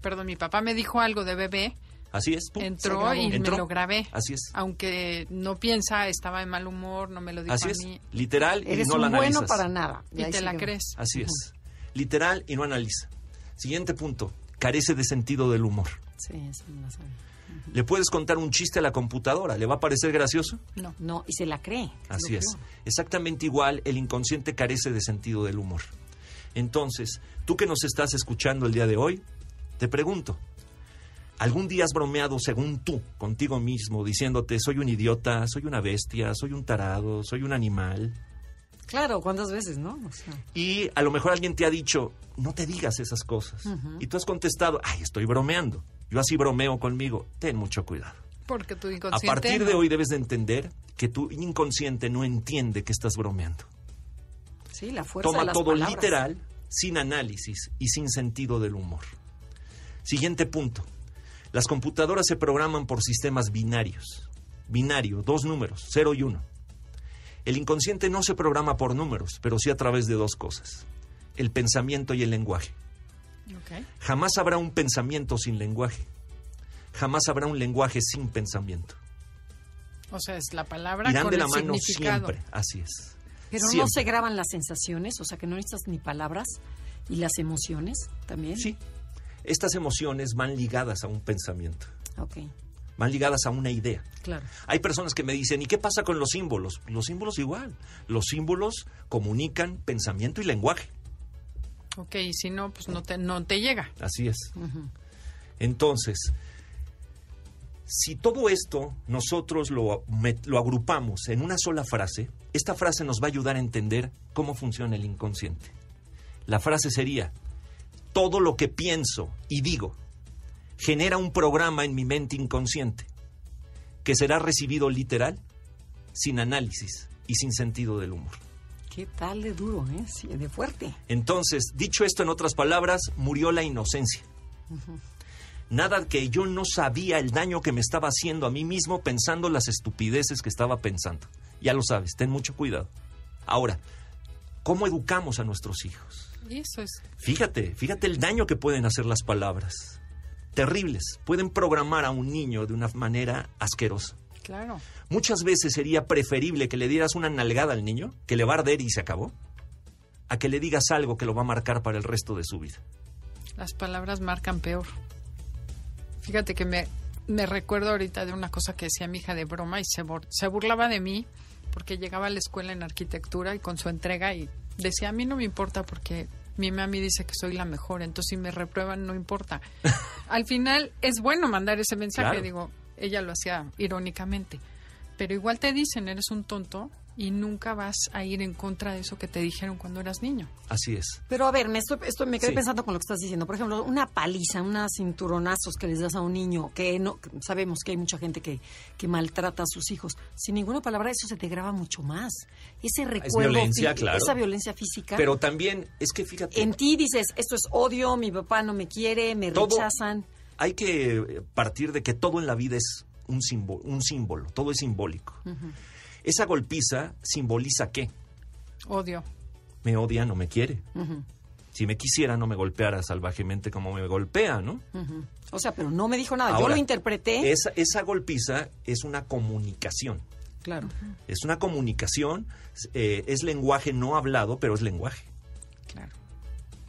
A: perdón, mi papá me dijo algo de bebé,
B: Así es. pum,
A: entró y
B: Entró.
A: me lo grabé.
B: Así es.
A: Aunque no piensa, estaba de mal humor, no me lo dijo
B: Así
A: a
B: es.
A: mí.
B: Literal y
C: Eres
B: no
C: un
B: la
C: bueno
B: analizas.
C: para nada.
A: Y te la crees.
B: Así es. Literal y no analiza. Siguiente punto. Carece de sentido del humor.
C: Sí, eso no lo sabe.
B: Le puedes contar un chiste a la computadora. ¿Le va a parecer gracioso?
A: No.
C: No, y se la cree.
B: Así es.
C: creo.
B: Exactamente igual, el inconsciente carece de sentido del humor. Entonces, tú que nos estás escuchando el día de hoy, te pregunto, ¿algún día has bromeado según tú, contigo mismo, diciéndote, soy un idiota, soy una bestia, soy un tarado, soy un animal?
C: Claro, ¿cuántas veces, no? O sea,
B: Y a lo mejor alguien te ha dicho, no te digas esas cosas. Y tú has contestado, ay, estoy bromeando. Yo así bromeo conmigo. Ten mucho cuidado.
A: Porque tu
B: A
A: inconsciente.
B: partir de hoy debes de entender que tu inconsciente no entiende que estás bromeando.
C: sí, la fuerza de
B: Toma
C: las
B: todo
C: palabras.
B: literal, sin análisis y sin sentido del humor. Siguiente punto. Las computadoras se programan por sistemas binarios. Binario, dos números, 0 y 1. El inconsciente no se programa por números, pero sí a través de dos cosas, el pensamiento y el lenguaje. Jamás habrá un pensamiento sin lenguaje. Jamás habrá un lenguaje sin pensamiento.
A: O sea, es la palabra
B: Irán
A: con
B: de
A: el
B: la mano
A: significado.
B: siempre, así es.
C: Pero no se graban las sensaciones, o sea que no necesitas ni palabras y las emociones también.
B: Sí. Estas emociones van ligadas a un pensamiento,
C: Ok,
B: van ligadas a una idea.
C: claro.
B: Hay personas que me dicen, ¿y qué pasa con los símbolos? Los símbolos igual. Los símbolos comunican pensamiento y lenguaje.
A: Ok, y si no, pues no te, no te llega.
B: Así es. Entonces, si todo esto nosotros lo, lo agrupamos en una sola frase, esta frase nos va a ayudar a entender cómo funciona el inconsciente. La frase sería, todo lo que pienso y digo genera un programa en mi mente inconsciente que será recibido literal, sin análisis y sin sentido del humor.
C: ¿Qué tal de duro, eh? Sí, de fuerte.
B: Entonces, dicho esto en otras palabras, murió la inocencia. Nada que yo no sabía el daño que me estaba haciendo a mí mismo pensando las estupideces que estaba pensando. Ya lo sabes, ten mucho cuidado. Ahora, ¿cómo educamos a nuestros hijos?
A: Y eso es.
B: Fíjate, fíjate el daño que pueden hacer las palabras. Terribles. Pueden programar a un niño de una manera asquerosa.
A: Claro.
B: Muchas veces sería preferible que le dieras una nalgada al niño, que le va a arder y se acabó, a que le digas algo que lo va a marcar para el resto de su vida.
A: Las palabras marcan peor. Fíjate que me, me recuerdo ahorita de una cosa que decía mi hija de broma y se, se burlaba de mí porque llegaba a la escuela en arquitectura y con su entrega y decía, a mí no me importa porque mi mami dice que soy la mejor, entonces si me reprueban no importa. Al final es bueno mandar ese mensaje,
B: Claro.
A: digo, ella lo hacía irónicamente, pero igual te dicen, eres un tonto y nunca vas a ir en contra de eso que te dijeron cuando eras niño.
B: Así es.
C: Pero a ver, me, estoy, estoy- me quedé
B: Sí.
C: pensando con lo que estás diciendo. Por ejemplo, una paliza, unos cinturonazos que les das a un niño, que no que sabemos que hay mucha gente que, que maltrata a sus hijos. Sin ninguna palabra, eso se te graba mucho más. Ese recuerdo,
B: violencia,
C: fí-
B: claro.
C: esa violencia física.
B: Pero también es que fíjate,
C: en ti dices, esto es odio, mi papá no me quiere, me
B: Todo-
C: rechazan.
B: hay que eh, partir de que todo en la vida es un símbolo, un símbolo todo es simbólico. Esa golpiza simboliza qué?
A: Odio.
B: Me odia, no me quiere. Si me quisiera, no me golpeara salvajemente como me golpea, ¿no?
C: O sea, pero no me dijo nada. Yo
B: Ahora,
C: lo interpreté.
B: Esa, esa golpiza es una comunicación.
C: Claro.
B: Es una comunicación, eh, es lenguaje no hablado, pero es lenguaje.
A: Claro.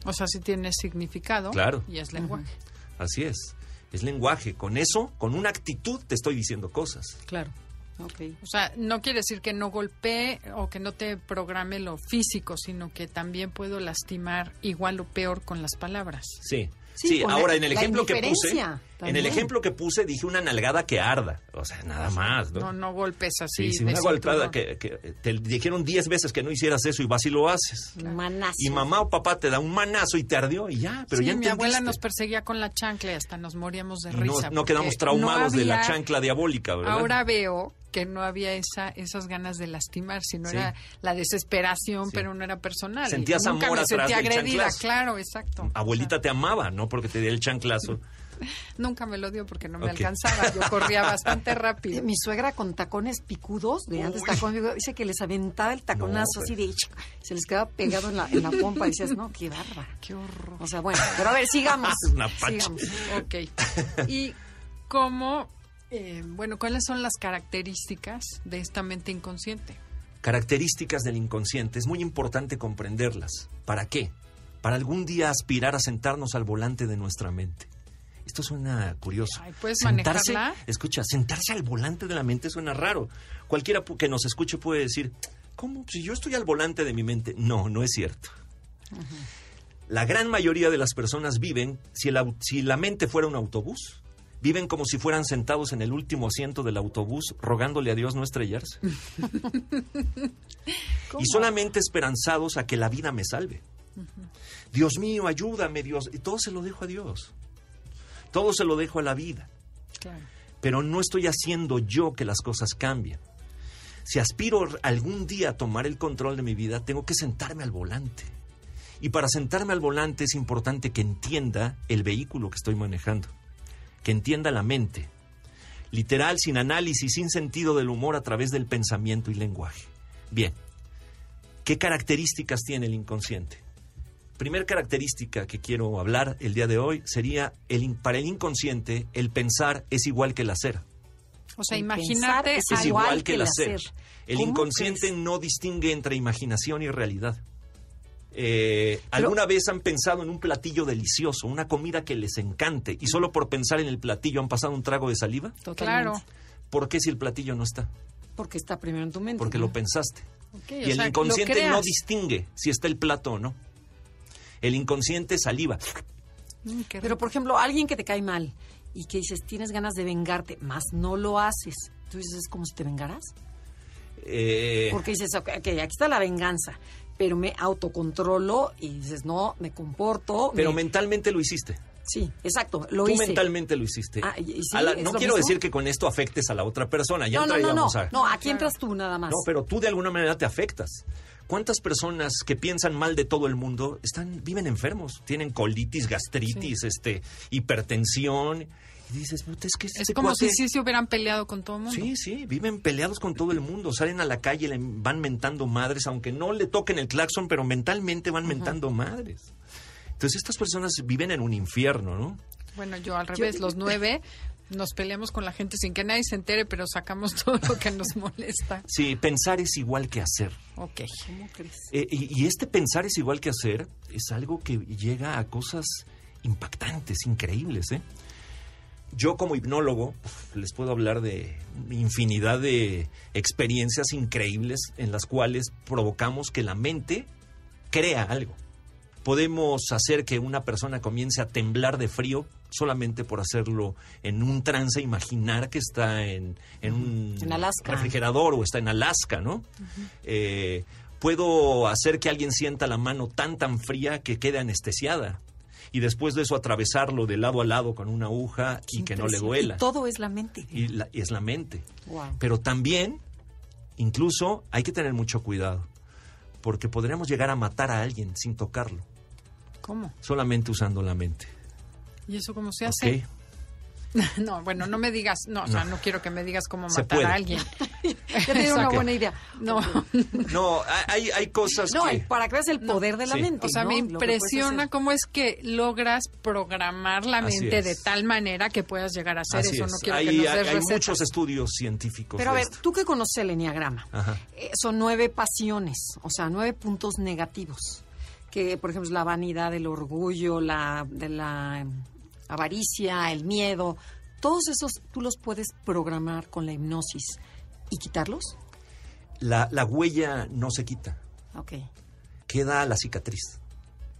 A: O sea, sí tiene significado.
B: Claro.
A: Y es lenguaje.
B: Así es. Es lenguaje. Con eso, con una actitud, te estoy diciendo cosas.
C: Claro. Ok.
A: O sea, no quiere decir que no golpee o que no te programe lo físico, sino que también puedo lastimar igual o peor con las palabras.
B: Sí.
C: Sí,
B: Sí, ahora en el ejemplo que puse,
C: indiferencia
B: en
C: también.
B: el ejemplo que puse dije una nalgada que arda, o sea, nada más, ¿no?
A: No, no golpes así.
B: sí, sí, una golpeada que, que te dijeron 10 veces que no hicieras eso y vas y lo haces.
C: Manazo.
B: Y mamá o papá te da un manazo y te ardió y ya, pero
A: sí,
B: ya
A: mi abuela
B: entendiste.
A: nos perseguía con la chancla y hasta nos moríamos de
B: no,
A: risa.
B: no
A: porque
B: quedamos traumados
A: no
B: de la
A: había-
B: chancla diabólica, ¿verdad?
A: Ahora veo que no había esa, esas ganas de lastimar, sino
B: Sí.
A: era la desesperación,
B: Sí.
A: pero no era personal. Y
B: Sentías
A: nunca
B: amor
A: me
B: atrás
A: sentí
B: del
A: agredida,
B: chanclazo.
A: claro, exacto.
B: Abuelita te amaba, no porque te diera el chanclazo.
A: Nunca me lo dio porque no me alcanzaba. Yo corría bastante rápido.
C: Mi suegra con tacones picudos, de antes tacón, picudo, dice que les aventaba el taconazo
B: No,
C: así de ch- se les quedaba pegado en la, en la pompa y decías, no, qué bárbara.
A: Qué horror.
C: O sea, bueno, pero a ver, sigamos.
B: Una
C: sigamos.
A: Ok. ¿Y cómo, eh, bueno, cuáles son las características de esta mente inconsciente?
B: Características del inconsciente, es muy importante comprenderlas. ¿Para qué? Para algún día aspirar a sentarnos al volante de nuestra mente. Esto suena curioso.
A: Ay, ¿puedes
B: sentarse,
A: manejarla?
B: escucha, sentarse al volante de la mente suena raro. Cualquiera que nos escuche puede decir, ¿cómo? Si yo estoy al volante de mi mente. No, no es cierto. La gran mayoría de las personas viven, si, el si la mente fuera un autobús, viven como si fueran sentados en el último asiento del autobús, rogándole a Dios no estrellarse. y solamente esperanzados a que la vida me salve. Dios mío, ayúdame, Dios. Y todo se lo dejo a Dios. Todo se lo dejo a la vida.
A: Claro.
B: Pero no estoy haciendo yo que las cosas cambien. Si aspiro algún día a tomar el control de mi vida, tengo que sentarme al volante. Y para sentarme al volante es importante que entienda el vehículo que estoy manejando, que entienda la mente, literal, sin análisis, sin sentido del humor a través del pensamiento y lenguaje. Bien. ¿Qué características tiene el inconsciente? Primer característica que quiero hablar el día de hoy sería el, para el inconsciente el pensar es igual que el hacer.
A: O sea,
C: pensar
B: Es
C: al
B: igual que el hacer. El
C: ¿Cómo
B: inconsciente
C: crees?
B: no distingue entre imaginación y realidad. Eh, ¿Alguna vez han pensado en un platillo delicioso, una comida que les encante, y solo por pensar en el platillo han pasado un trago de saliva?
A: Claro.
C: Totalmente.
B: ¿Por qué si el platillo no está?
C: Porque está primero en tu mente.
B: Porque
C: ¿no?
B: lo pensaste. Y el
A: sea,
B: inconsciente no distingue si está el plato o no. El inconsciente saliva.
A: Mm,
C: Pero, por ejemplo, alguien que te cae mal y que dices, tienes ganas de vengarte, más no lo haces. Tú dices, ¿es como si te vengaras?
B: Eh,
C: Porque dices, ok, aquí está la venganza, pero me autocontrolo y dices, no, me comporto.
B: pero
C: me-
B: mentalmente lo hiciste.
C: Sí, exacto, lo
B: Tú
C: hice.
B: mentalmente lo hiciste.
C: Ah, y- y sí,
B: A la-
C: ¿es
B: no
C: lo
B: quiero
C: mismo?
B: decir que con esto afectes a la otra persona. Ya
C: no, no, no, no,
B: a...
C: no, aquí entras tú nada más.
B: No, pero tú de alguna manera te afectas. ¿Cuántas personas que piensan mal de todo el mundo están viven enfermos? Tienen colitis, gastritis, este, hipertensión. Y dices, puta, es que este
A: Es como si sí se hubieran peleado con todo el mundo.
B: Sí, sí, viven peleados con todo el mundo, salen a la calle, le van mentando madres, aunque no le toquen el claxon, pero mentalmente van mentando madres. Entonces estas personas viven en un infierno, ¿no?
A: Bueno, yo al revés, los nueve nos peleamos con la gente sin que nadie se entere, pero sacamos todo lo que nos molesta.
B: Sí, pensar es igual que hacer.
A: Ok.
C: ¿Cómo crees?
B: Eh, y, y este pensar es igual que hacer es algo que llega a cosas impactantes, increíbles. ¿eh? Yo como hipnólogo les puedo hablar de infinidad de experiencias increíbles en las cuales provocamos que la mente crea algo. Podemos hacer que una persona comience a temblar de frío solamente por hacerlo en un trance, imaginar que está en, en un
C: En
B: refrigerador o está en Alaska, ¿no? Eh, puedo hacer que alguien sienta la mano tan tan fría que quede anestesiada y después de eso atravesarlo de lado a lado con una aguja y que no le duela.
C: Y todo es la mente.
B: Y la- y es la mente.
C: Wow.
B: Pero también, incluso, hay que tener mucho cuidado, porque podríamos llegar a matar a alguien sin tocarlo,
A: ¿Cómo?
B: solamente usando la mente.
A: ¿Y eso cómo se hace? No, bueno, no me digas, no, o sea, no quiero que me digas cómo
B: Se
A: matar
B: puede.
A: a alguien.
C: Ya te una buena idea.
A: No,
B: No, hay, hay cosas
C: No,
B: que...
C: y para que veas el poder de la
B: Sí.
C: mente.
A: o sea,
C: ¿no?
A: me impresiona cómo es que logras programar la
B: Así
A: mente
B: es.
A: de tal manera que puedas llegar a hacer
B: Así
A: eso.
B: es.
A: No quiero
B: hay
A: que nos
B: hay-
A: des
B: hay
A: recetas.
B: muchos estudios científicos.
C: Pero a ver,
B: esto.
C: tú que conoces el enneagrama, eh, son nueve pasiones, o sea, nueve puntos negativos. Que, por ejemplo, es la vanidad, el orgullo, la, de la avaricia, el miedo. Todos esos tú los puedes programar con la hipnosis y quitarlos.
B: La, la huella no se quita,
C: Ok.
B: queda la cicatriz.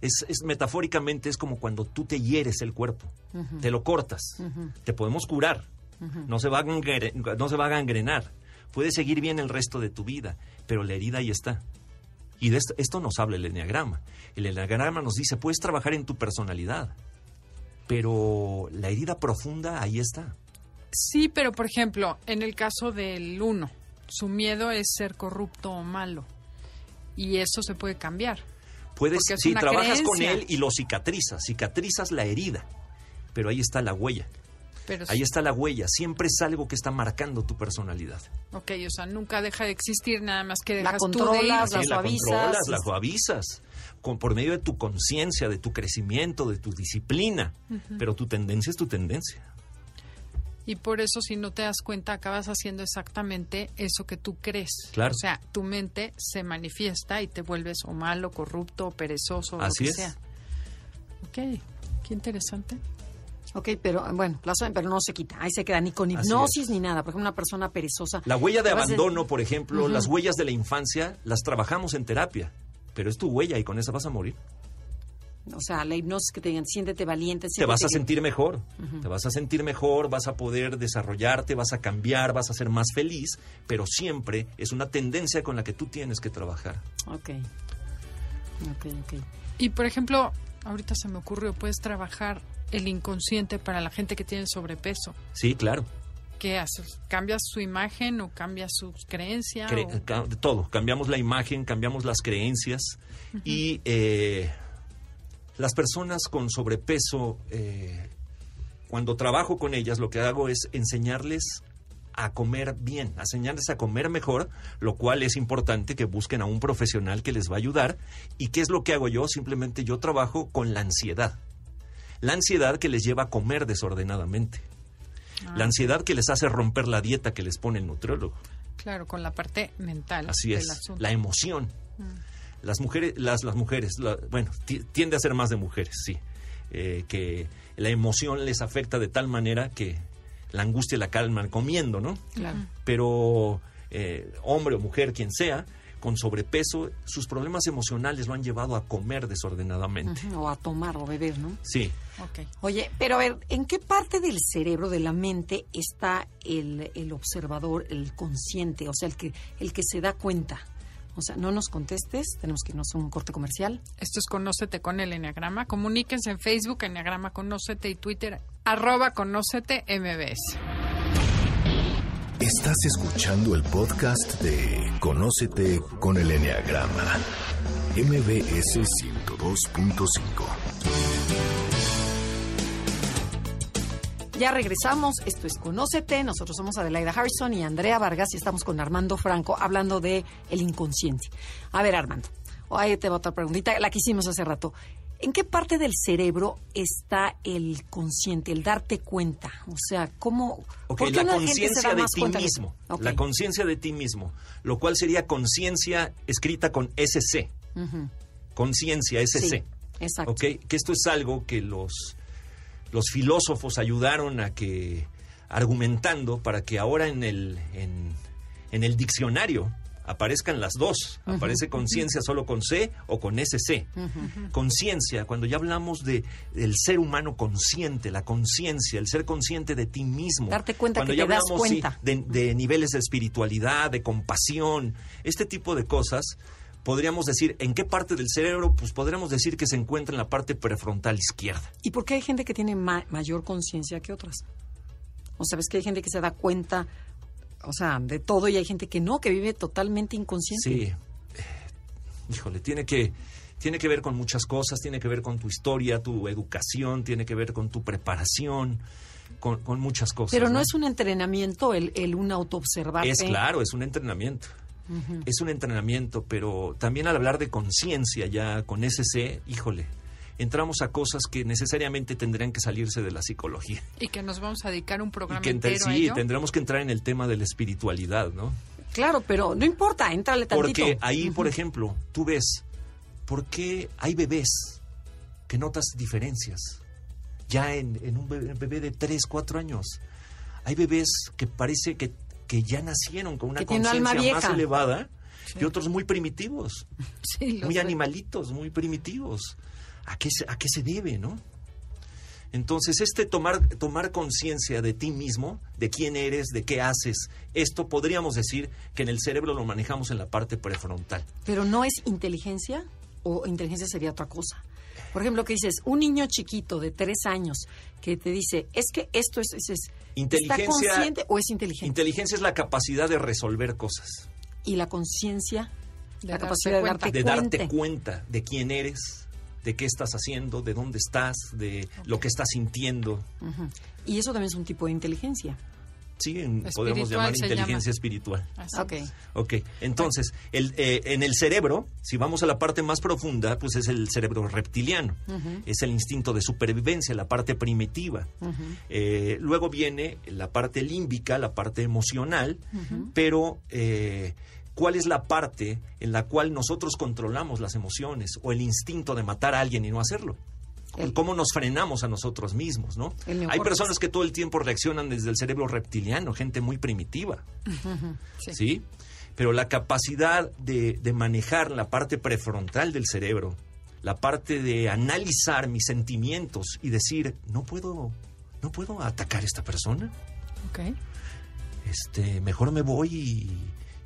B: Es, es metafóricamente es como cuando tú te hieres el cuerpo, te lo cortas, te podemos curar, no, se va a gangre- no se va a gangrenar, puedes seguir bien el resto de tu vida, pero la herida ahí está. Y de esto, esto nos habla el enneagrama. El enneagrama nos dice, puedes trabajar en tu personalidad, pero la herida profunda ahí está.
A: Sí, pero por ejemplo, en el caso del uno, su miedo es ser corrupto o malo. Y eso se puede cambiar.
B: Puedes, si
A: una
B: trabajas con él y lo cicatrizas, cicatrizas la herida, pero ahí está la huella.
A: Pero
B: Ahí está la huella, siempre es algo que está marcando tu personalidad.
A: Ok, o sea, nunca deja de existir, nada más que
C: La
A: dejas tú de ir.
C: controlas, la
B: Sí, la
C: suavizas.
B: controlas, la suavizas, con, por medio de tu conciencia, de tu crecimiento, de tu disciplina, pero tu tendencia es tu tendencia.
A: Y por eso, si no te das cuenta, acabas haciendo exactamente eso que tú crees.
B: Claro.
A: O sea, tu mente se manifiesta y te vuelves o malo, corrupto, o perezoso, o
B: Así
A: lo que
B: es.
A: sea. Ok, qué interesante.
C: Ok, pero bueno, pero no se quita. Ahí se queda ni con hipnosis ni nada. Por ejemplo, una persona perezosa.
B: La huella de abandono, por ejemplo, las huellas de la infancia, las trabajamos en terapia, pero es tu huella y con esa vas a morir.
C: O sea, la hipnosis que te digan, siéntete valiente.
B: te vas a sentir mejor, te vas a sentir mejor, vas a poder desarrollarte, vas a cambiar, vas a ser más feliz, pero siempre es una tendencia con la que tú tienes que trabajar.
C: Ok. Ok, ok.
A: Y por ejemplo, ahorita se me ocurrió, puedes trabajar el inconsciente para la gente que tiene sobrepeso.
B: Sí, claro.
A: ¿Qué haces? ¿Cambias su imagen o cambias sus creencias?
B: Cre-
A: o-
B: ca- de todo. Cambiamos la imagen, cambiamos las creencias y eh, las personas con sobrepeso, eh, cuando trabajo con ellas, lo que hago es enseñarles a comer bien, a enseñarles a comer mejor, lo cual es importante que busquen a un profesional que les va a ayudar. ¿Y qué es lo que hago yo? Simplemente yo trabajo con la ansiedad. La ansiedad que les lleva a comer desordenadamente.
A: Ah.
B: La ansiedad que les hace romper la dieta que les pone el nutriólogo.
A: Claro, con la parte mental.
B: Así
A: del
B: es,
A: asunto. Mm.
B: la emoción. Las mujeres, las, las mujeres, la- bueno, ti- tiende a ser más de mujeres, sí, eh, que la emoción les afecta de tal manera que la angustia la calman comiendo, ¿no?
C: Claro.
B: Pero eh, hombre o mujer, quien sea, con sobrepeso, sus problemas emocionales lo han llevado a comer desordenadamente.
C: O a tomar o beber, ¿no?
B: Sí,
A: Ok.
C: Oye, pero a ver, ¿en qué parte del cerebro, de la mente, está el, el observador, el consciente, o sea, el que, el que se da cuenta? O sea, no nos contestes, tenemos que irnos a un corte comercial.
A: Esto es Conócete con el Enneagrama. Comuníquense en Facebook, Enneagrama Conócete y Twitter, arroba Conócete MBS.
D: Estás escuchando el podcast de Conócete con el Enneagrama. MBS 102.5.
C: Ya regresamos, esto es Conócete, nosotros somos Adelaida Harrison y Andrea Vargas y estamos con Armando Franco hablando de el inconsciente. A ver, Armando, ahí te va otra preguntita, la que hicimos hace rato. ¿En qué parte del cerebro está el consciente, el darte cuenta? O sea, ¿cómo...?
B: Ok,
C: ¿por qué
B: la conciencia de ti
C: de
B: mismo. La conciencia de ti mismo. Lo cual sería conciencia escrita con SC. Conciencia, SC.
C: Sí, exacto.
B: Que esto es algo que los, los filósofos ayudaron a que, argumentando para que ahora en el, en, en el diccionario aparezcan las dos. Aparece conciencia solo con C o con SC. Conciencia, cuando ya hablamos de, del ser humano consciente, la conciencia, el ser consciente de ti mismo.
C: Darte cuenta
B: cuando
C: que
B: ya
C: te das
B: hablamos, sí,
C: cuenta.
B: de, de niveles de espiritualidad, de compasión, este tipo de cosas, podríamos decir, ¿en qué parte del cerebro? Pues podríamos decir que se encuentra en la parte prefrontal izquierda.
C: ¿Y por qué hay gente que tiene ma- mayor conciencia que otras? O sabes que hay gente que se da cuenta, o sea, de todo y hay gente que no, que vive totalmente inconsciente.
B: Sí. Eh, Híjole, tiene que, tiene que ver con muchas cosas, tiene que ver con tu historia, tu educación, tiene que ver con tu preparación, con, con muchas cosas.
C: Pero no, es un entrenamiento el, el un autoobservarte.
B: Es claro, es un entrenamiento. Es un entrenamiento, pero también al hablar de conciencia ya con SC, híjole, entramos a cosas que necesariamente tendrían que salirse de la psicología.
A: Y que nos vamos a dedicar un
B: Y
A: programa
B: que ente-
A: entero a
B: sí,
A: ello.
B: tendremos que entrar en el tema de la espiritualidad, ¿no?
C: Claro, pero no importa, entrale tantito.
B: Porque ahí, por ejemplo, tú ves, ¿por qué hay bebés que notas diferencias? Ya en, en un bebé, bebé de 3, 4 años. Hay bebés que parece que, que ya nacieron con una
C: Que
B: conciencia más elevada y otros muy primitivos,
A: Sí,
B: muy
A: sé.
B: animalitos, muy primitivos. ¿A qué, se, ¿A qué se debe, no? Entonces, este tomar, tomar conciencia de ti mismo, de quién eres, de qué haces, esto podríamos decir que en el cerebro lo manejamos en la parte prefrontal.
C: Pero no es inteligencia o inteligencia sería otra cosa. Por ejemplo, que dices, un niño chiquito de tres años que te dice, es que esto es, es- es- ¿está
B: Inteligencia-
C: consciente o es inteligente?
B: Inteligencia es la capacidad de resolver cosas,
C: y la conciencia,
A: De
C: la capacidad de
A: cuenta.
C: darte
B: de darte
C: cuenta.
B: cuenta de quién eres, de qué estás haciendo, de dónde estás, de lo que estás sintiendo.
C: Y eso también es un tipo de inteligencia.
B: Sí, en- podemos llamar inteligencia
A: llama.
B: espiritual.
A: Así
C: Ok.
A: es.
B: Ok, entonces, el, eh, en el cerebro, si vamos a la parte más profunda, pues es el cerebro reptiliano, es el instinto de supervivencia, la parte primitiva. Eh, luego viene la parte límbica, la parte emocional, pero eh, ¿cuál es la parte en la cual nosotros controlamos las emociones o el instinto de matar a alguien y no hacerlo?
C: El-
B: ¿Cómo nos frenamos a nosotros mismos, no? Hay personas que todo el tiempo reaccionan desde el cerebro reptiliano, gente muy primitiva.
A: Sí.
B: ¿sí? Pero la capacidad de, de manejar la parte prefrontal del cerebro, la parte de analizar mis sentimientos y decir, no puedo, no puedo atacar a esta persona,
A: Ok.
B: este, mejor me voy y,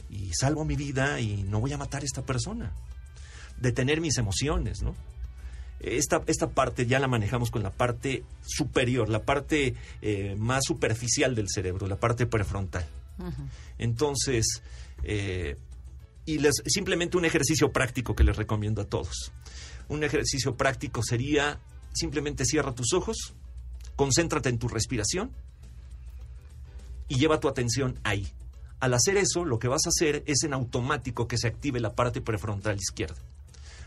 B: y salvo mi vida y no voy a matar a esta persona. Detener mis emociones, ¿no? Esta, esta parte ya la manejamos con la parte superior, la parte eh, más superficial del cerebro, la parte prefrontal. Entonces, eh, y les, simplemente un ejercicio práctico que les recomiendo a todos. Un ejercicio práctico sería simplemente cierra tus ojos, concéntrate en tu respiración y lleva tu atención ahí. Al hacer eso, lo que vas a hacer es en automático que se active la parte prefrontal izquierda.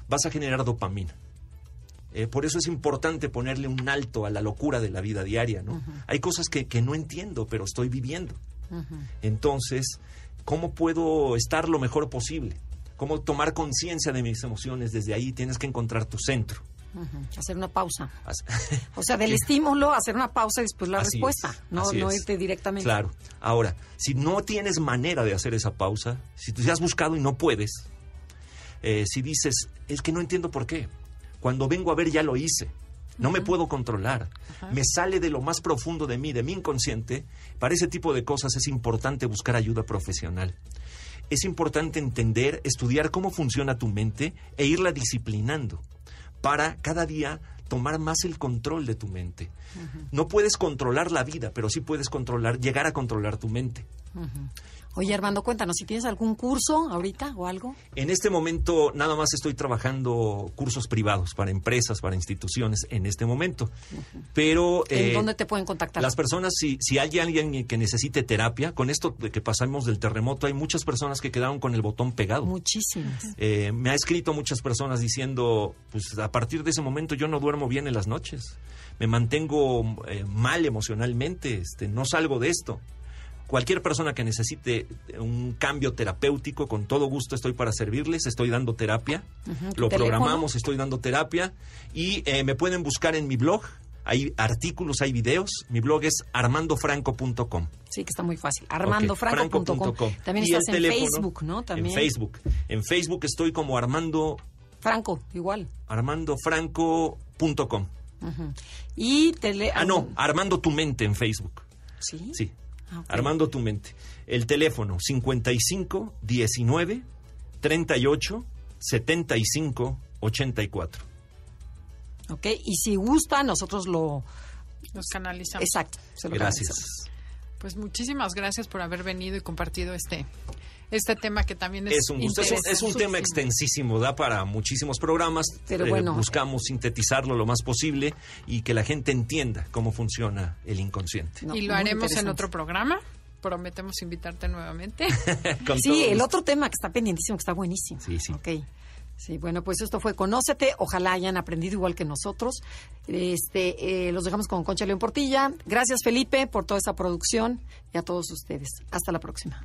B: Vas a generar dopamina. Eh, por eso es importante ponerle un alto a la locura de la vida diaria, ¿no? Hay cosas que, que, no entiendo, pero estoy viviendo. Entonces, ¿cómo puedo estar lo mejor posible? ¿Cómo tomar conciencia de mis emociones? Desde ahí tienes que encontrar tu centro.
C: Hacer una pausa. o sea, del estímulo, hacer una pausa y después la respuesta, no, no irte directamente.
B: Claro. Ahora, si no tienes manera de hacer esa pausa, si te has buscado y no puedes, eh, si dices, es que no entiendo por qué, cuando vengo a ver ya lo hice, no me puedo controlar, me sale de lo más profundo de mí, de mi inconsciente, para ese tipo de cosas es importante buscar ayuda profesional. Es importante entender, estudiar cómo funciona tu mente e irla disciplinando para cada día tomar más el control de tu mente. No puedes controlar la vida, pero sí puedes controlar, llegar a controlar tu mente.
C: Oye, Armando, cuéntanos, si tienes algún curso ahorita o algo.
B: En este momento nada más estoy trabajando cursos privados para empresas, para instituciones en este momento. Pero...
C: ¿En eh, dónde te pueden contactar?
B: Las personas, si, si hay alguien que necesite terapia, con esto de que pasamos del terremoto, hay muchas personas que quedaron con el botón pegado.
C: Muchísimas.
B: Eh, me ha escrito muchas personas diciendo, pues a partir de ese momento yo no duermo bien en las noches. Me mantengo eh, mal emocionalmente, este, no salgo de esto cualquier persona que necesite un cambio terapéutico, con todo gusto estoy para servirles, estoy dando terapia, lo programamos, estoy dando terapia y eh, me pueden buscar en mi blog, hay artículos, hay videos, mi blog es armandofranco.com.
C: Sí, que está muy fácil, armandofranco.com. También estás en Facebook, ¿no? También.
B: En Facebook, en Facebook estoy como Armando...
C: Franco, igual.
B: armandofranco.com.
C: Y tele...
B: Ah, no, Armando tu mente en Facebook.
C: Sí.
B: Sí. Ah, Armando tu mente. El teléfono 55 19 38 75 84.
C: Ok, y si gusta, nosotros lo...
A: Los canalizamos.
C: Exacto.
B: gracias.
A: Pues muchísimas gracias por haber venido y compartido este este tema que también es
B: es un, es un, tema extensísimo, da para muchísimos programas.
C: Pero eh, bueno,
B: buscamos sintetizarlo lo más posible y que la gente entienda cómo funciona el inconsciente.
A: y lo haremos en otro programa. Prometemos invitarte nuevamente.
C: sí, el otro tema que está pendientísimo, que está buenísimo.
B: Sí, sí.
C: Ok. Sí, bueno, pues esto fue Conócete. Ojalá hayan aprendido igual que nosotros. Este, eh, los dejamos con Concha León Portilla. Gracias, Felipe, por toda esa producción y a todos ustedes. Hasta la próxima.